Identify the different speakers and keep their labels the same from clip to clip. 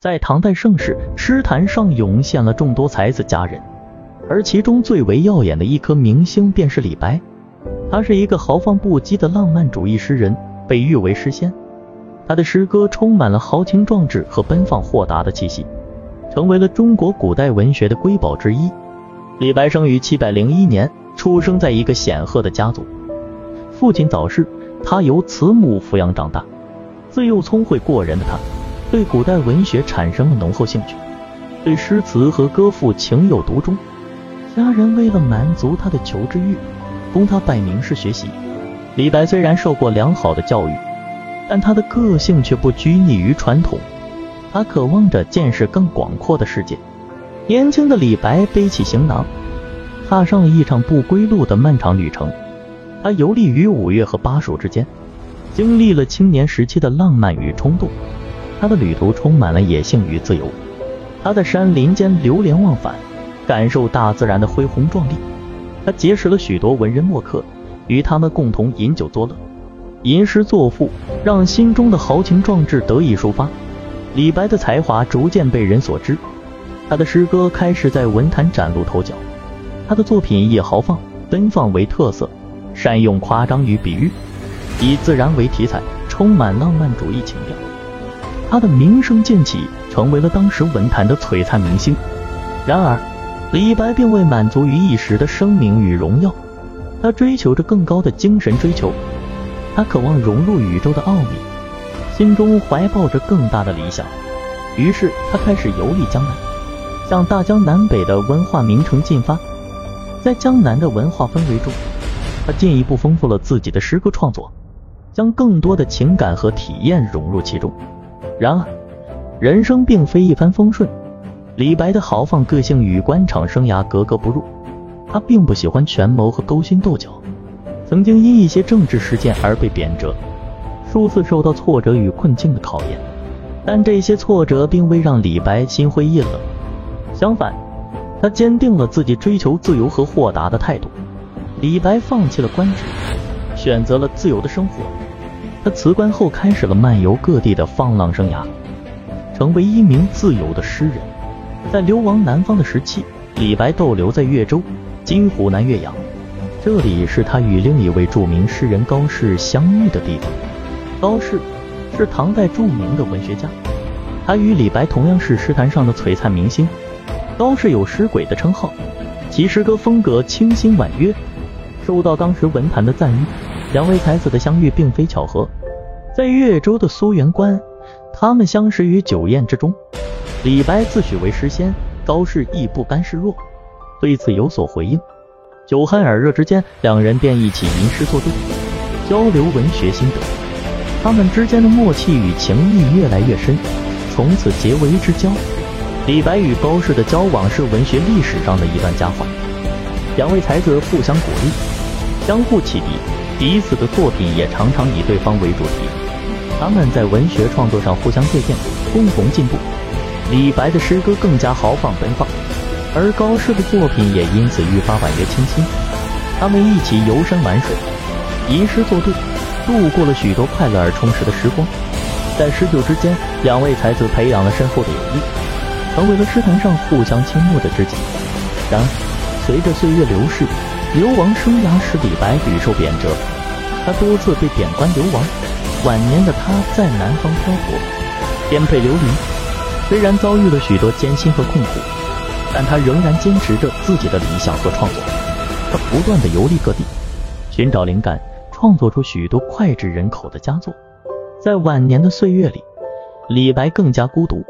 Speaker 1: 在唐代盛世，诗坛上涌现了众多才子佳人，而其中最为耀眼的一颗明星便是李白。他是一个豪放不羁的浪漫主义诗人，被誉为诗仙。他的诗歌充满了豪情壮志和奔放豁达的气息，成为了中国古代文学的瑰宝之一。李白生于七百零一年，出生在一个显赫的家族，父亲早逝，他由慈母抚养长大。自幼聪慧过人的他，对古代文学产生了浓厚兴趣，对诗词和歌赋情有独钟。家人为了满足他的求知欲，供他拜名师学习。李白虽然受过良好的教育，但他的个性却不拘泥于传统，他渴望着见识更广阔的世界。年轻的李白背起行囊，踏上了一场不归路的漫长旅程。他游历于五岳和巴蜀之间。经历了青年时期的浪漫与冲动，他的旅途充满了野性与自由。他在山林间流连忘返，感受大自然的恢宏壮丽。他结识了许多文人墨客，与他们共同饮酒作乐，吟诗作赋，让心中的豪情壮志得以抒发。李白的才华逐渐被人所知，他的诗歌开始在文坛崭露头角。他的作品以豪放奔放为特色，善用夸张与比喻。以自然为题材，充满浪漫主义情调。他的名声渐起，成为了当时文坛的璀璨明星。然而，李白并未满足于一时的声名与荣耀，他追求着更高的精神追求。他渴望融入宇宙的奥秘，心中怀抱着更大的理想。于是，他开始游历江南，向大江南北的文化名城进发。在江南的文化氛围中，他进一步丰富了自己的诗歌创作。将更多的情感和体验融入其中。然而，人生并非一帆风顺。李白的豪放个性与官场生涯格格不入。他并不喜欢权谋和勾心斗角，曾经因一些政治事件而被贬谪，数次受到挫折与困境的考验。但这些挫折并未让李白心灰意冷，相反，他坚定了自己追求自由和豁达的态度。李白放弃了官职，选择了自由的生活。他辞官后，开始了漫游各地的放浪生涯，成为一名自由的诗人。在流亡南方的时期，李白逗留在岳州（今湖南岳阳），这里是他与另一位著名诗人高适相遇的地方。高适是唐代著名的文学家，他与李白同样是诗坛上的璀璨明星。高适有“诗鬼”的称号，其诗歌风格清新婉约，受到当时文坛的赞誉。两位才子的相遇并非巧合，在越州的苏园关，他们相识于酒宴之中。李白自诩为诗仙，高适亦不甘示弱，对此有所回应。酒酣耳热之间，两人便一起吟诗作对，交流文学心得。他们之间的默契与情谊越来越深，从此结为之交。李白与高适的交往是文学历史上的一段佳话。两位才子互相鼓励，相互启迪。彼此的作品也常常以对方为主题，他们在文学创作上互相借鉴，共同进步。李白的诗歌更加豪放奔放，而高适的作品也因此愈发婉约清新。他们一起游山玩水，吟诗作对，度过了许多快乐而充实的时光。在诗酒之间，两位才子培养了深厚的友谊，成为了诗坛上互相倾慕的知己。然而，随着岁月流逝，流亡生涯使李白屡受贬谪，他多次被贬官流亡。晚年的他在南方漂泊，颠沛流离。虽然遭遇了许多艰辛和困苦，但他仍然坚持着自己的理想和创作。他不断的游历各地，寻找灵感，创作出许多脍炙人口的佳作。在晚年的岁月里，李白更加孤独，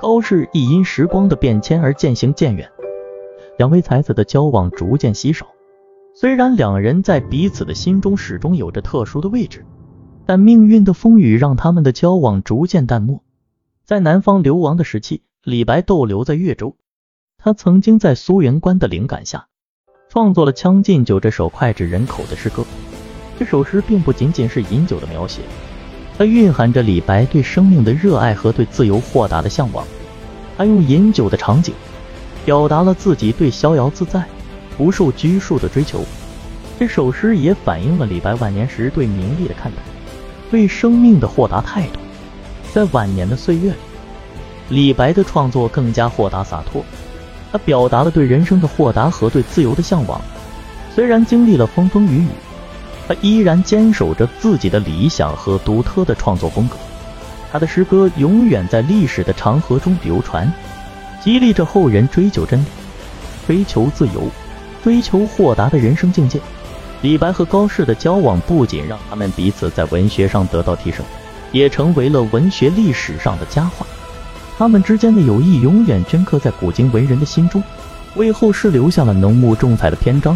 Speaker 1: 高适亦因时光的变迁而渐行渐远。两位才子的交往逐渐稀少。虽然两人在彼此的心中始终有着特殊的位置，但命运的风雨让他们的交往逐渐淡漠。在南方流亡的时期，李白逗留在越州，他曾经在苏园关的灵感下，创作了《将进酒》这首脍炙人口的诗歌。这首诗并不仅仅是饮酒的描写，它蕴含着李白对生命的热爱和对自由豁达的向往。他用饮酒的场景，表达了自己对逍遥自在。不受拘束的追求，这首诗也反映了李白晚年时对名利的看待，对生命的豁达态度。在晚年的岁月里，李白的创作更加豁达洒脱，他表达了对人生的豁达和对自由的向往。虽然经历了风风雨雨，他依然坚守着自己的理想和独特的创作风格。他的诗歌永远在历史的长河中流传，激励着后人追求真理、追求自由、追求豁达的人生境界。李白和高适的交往不仅让他们彼此在文学上得到提升，也成为了文学历史上的佳话。他们之间的友谊永远镌刻在古今文人的心中，为后世留下了浓墨重彩的篇章。